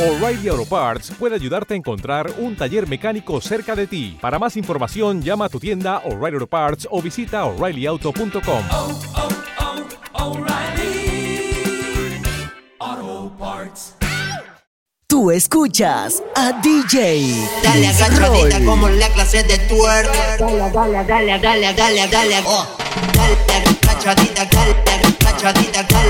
O'Reilly Auto Parts puede ayudarte a encontrar un taller mecánico cerca de ti. Para más información, llama a tu tienda O'Reilly Auto Parts o visita oreillyauto.com. oh, oh, O'Reilly Auto Parts. Tú escuchas a DJ Dale agachadita Roll. como la clase de twerk. Dale, dale, dale, dale, dale, dale. Oh. Dale agachadita, dale agachadita, dale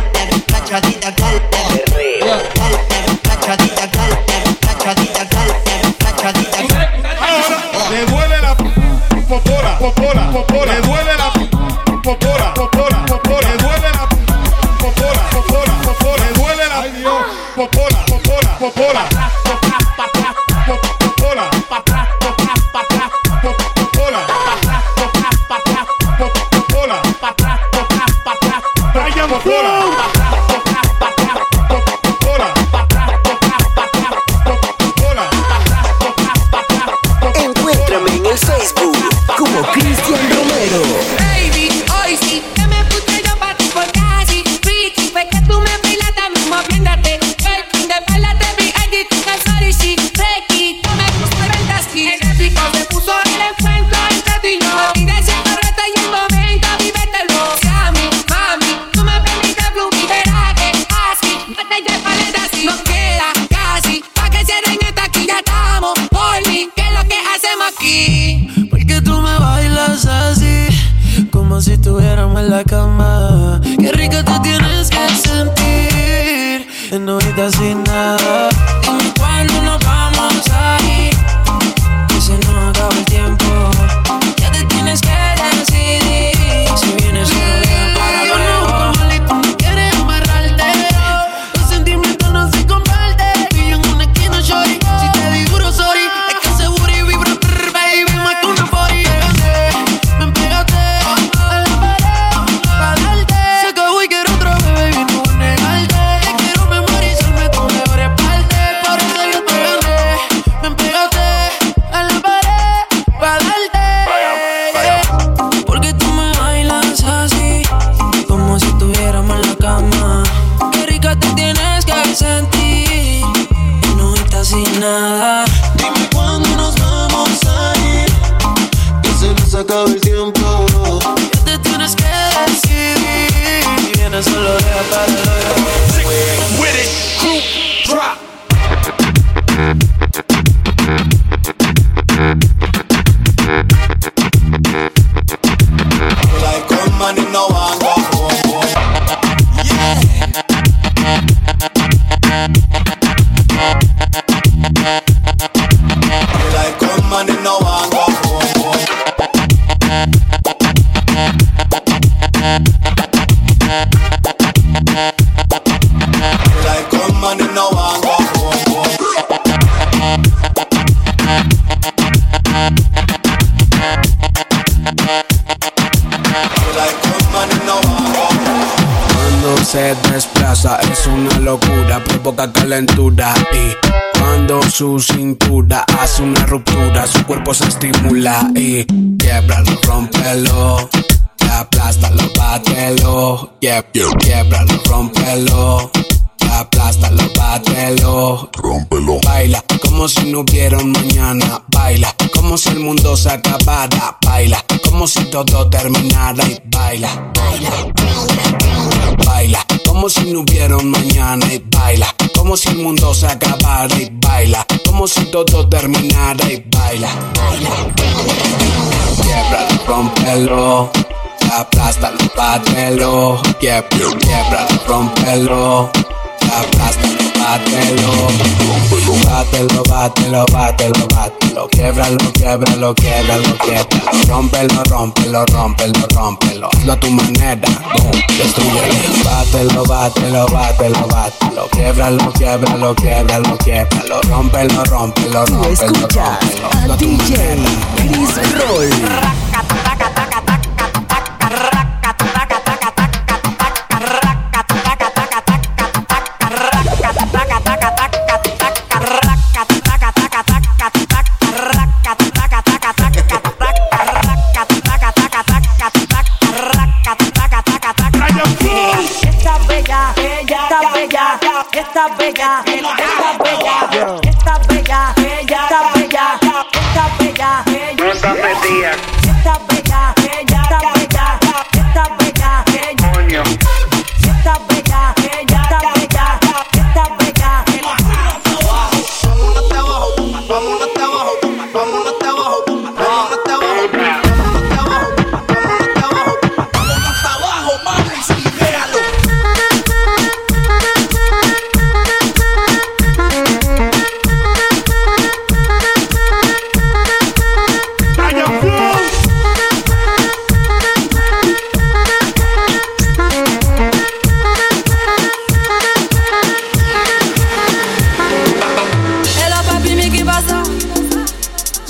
se desplaza es una locura, provoca calentura. Y cuando su cintura hace una ruptura, su cuerpo se estimula. Y quiebralo, rompelo, te aplástalo, bátelo, Quieb- quiebralo, rompelo, te aplástalo, bátelo, rompelo, baila como si no hubiera un mañana, baila como si el mundo se acabara, baila como si todo terminara. Y baila, baila baila como si no hubiera un mañana y baila. Como si el mundo se acabara y baila. Como si todo terminara y baila. Baila quiebralo rómpelo aplástalo bátelo Quieb- quiebralo rómpelo aplástalo bátelo. Bátelo bátelo bátelo bátelo. Quiebralo quiebralo quiebralo quiebralo rómpelo rómpelo rómpelo rómpelo. Hazlo a tu manera. Boom destruyelo bátelo bátelo bátelo bátelo. Quiebralo quiebralo quiebralo quiebralo rómpelo rómpelo Tú rómpelo. Escuchas rómpelo hazlo a DJ manera. Chris Roll. esa bella.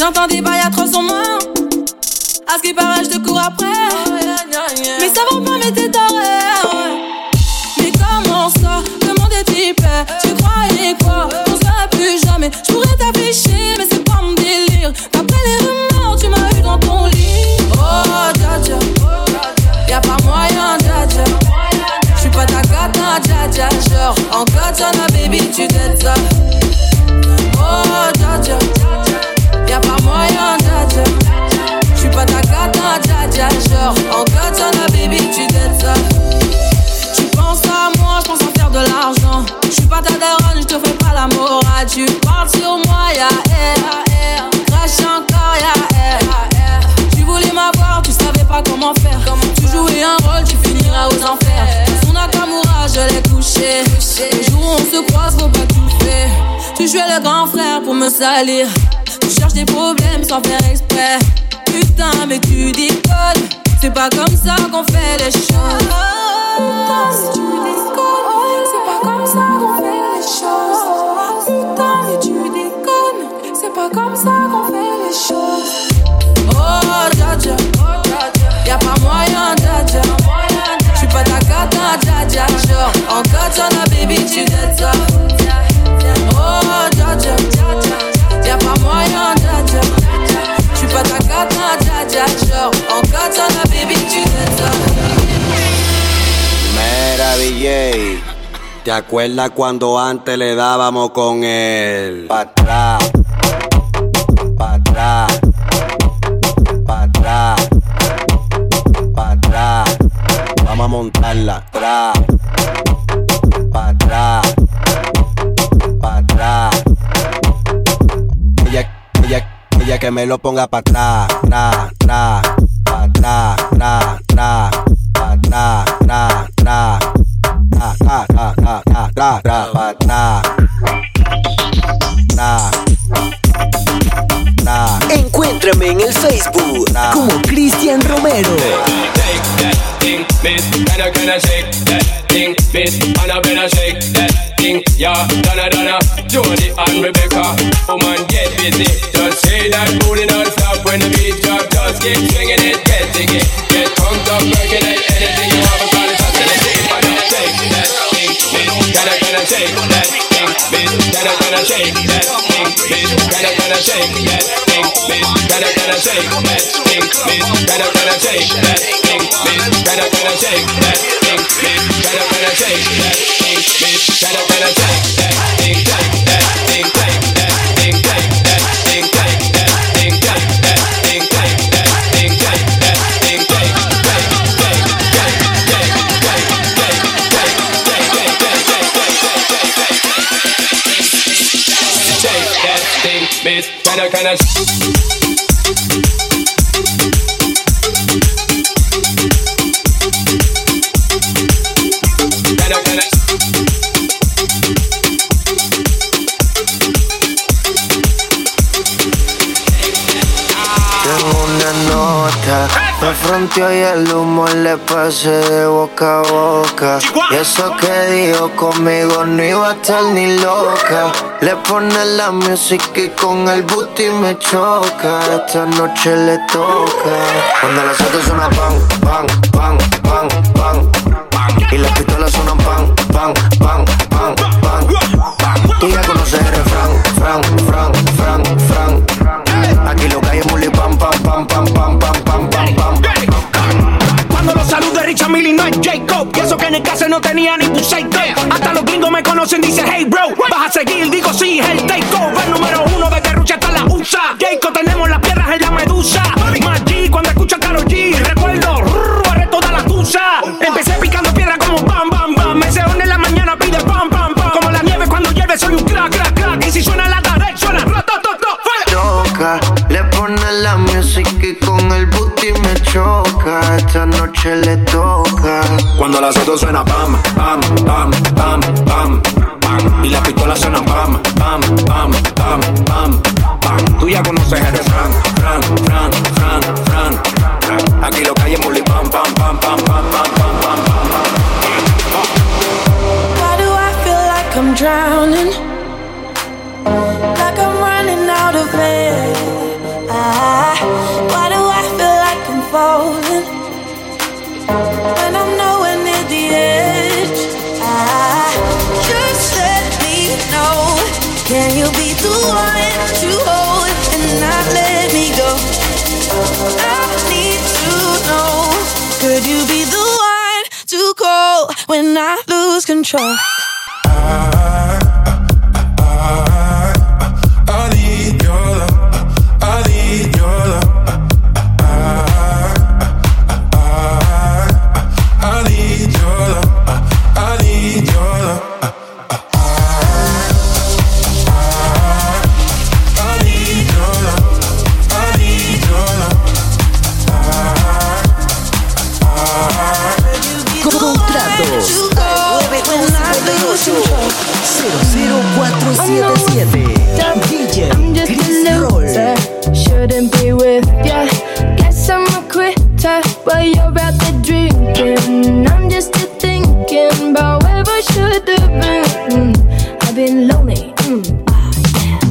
J'entends des bails à 300 mains. À ce qui paraît, je te cours après. Mais ça va pas, mais t'es taré. Mais comment ça? Comment des types Tu croyais quoi? On se plus jamais. Je pourrais t'afficher, mais c'est pas mon délire. D'après les rumeurs, tu m'as eu dans ton lit. Oh, dja dja. Y'a pas moyen, dja dja. J'suis pas ta gata, dja dja. Genre, en katana, jouais le grand frère pour me salir. Tu cherches des problèmes sans faire exprès. Putain, mais tu déconnes. C'est pas comme ça qu'on fait les choses. Putain, mais tu déconnes. C'est pas comme ça qu'on fait les choses. Putain, mais tu déconnes. C'est pas comme ça qu'on fait les choses. Oh, dja. Y'a pas moyen, dja. J'suis pas ta gata, dja dja. Genre, en katana, baby, tu ¿Te acuerdas cuando antes le dábamos con el pa' atrás? Pa' atrás. Pa' atrás. Pa' atrás. Vamos a montarla. Atrás. Pa' atrás. Pa' atrás. Ella, ella, ella que me lo ponga pa' atrás. Tra, tra. Pa' atrás. Tra, tra. Facebook como Cristian Romero. Shake that bitch, gotta gotta shake that thing, that thing, that gotta shake that thing, that thing, that gotta shake that thing, that thing, that gotta shake that thing, that thing, that gotta shake that thing, that thing, that gotta shake that thing, that thing, that gotta shake that thing, shake that thing. and I. nota, me fronteó y el humo le pasé de boca a boca. Y eso que dijo conmigo no iba a estar ni loca. Le pone la música y con el booty me choca. Esta noche le toca. Cuando las otras suena pan, pan, pan, pan, pan. Y las pistolas suenan pan, pan, pan, pan, pan. Tú ya conoces el refrán, fran, fran. No tenía ni tu Hasta los gringos me conocen, dice hey bro Vas a seguir, digo sí, el takeover Número uno de Rucha hasta la USA. Jacob tenemos las piedras en la medusa. G cuando escucho a Karol G Recuerdo, barré toda la tusa. Empecé picando piedra como bam, bam, bam. Me se en la mañana pide pam, pam, pam. Como la nieve cuando llueve soy un crack, crack, crack. Y si suena la tarde, suena Choca, le pone la música y con el booty me choca. Esta noche le toca. Otras suena pam, pam, pam, pam, pam, pam. Y las pistolas suenan pam, pam, pam, pam, pam, pam. Tú ya conoces el refrán, fran, fran, fran, fran. Aquí lo que hay pam, pam, pam, pam, pam, pam, pam, pam, pam. Why do I feel like I'm drowning? When I lose control? I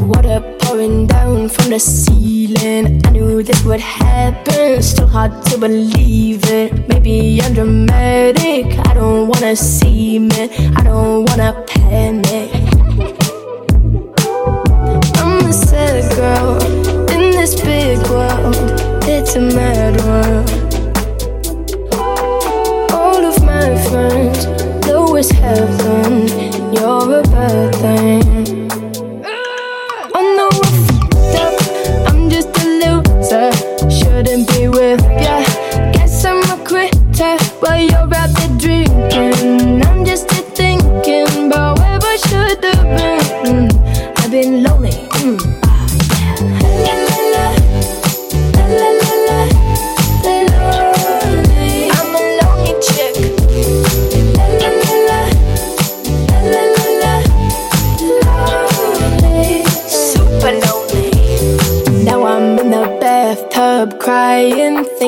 Water pouring down from the ceiling. I knew this would happen. Still hard to believe it. Maybe I'm dramatic. I don't wanna see it. I don't wanna panic. I'm a sad girl in this big world. It's a mad world. All of my friends, though it's heaven,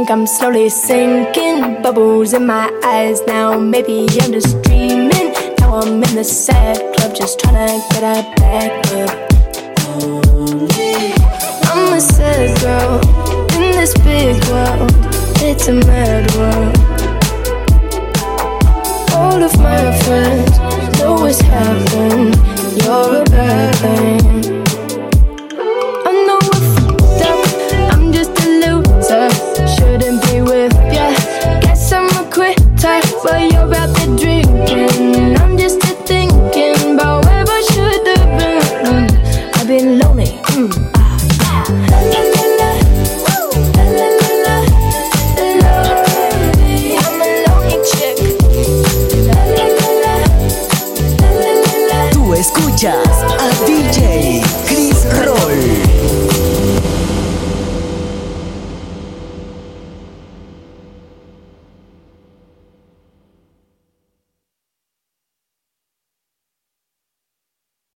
Think I'm slowly sinking. Bubbles in my eyes now. Maybe I'm just dreaming. Now I'm in the sad club just trying to get a back up. I'm a sad girl in this big world. It's a mad world. yeah.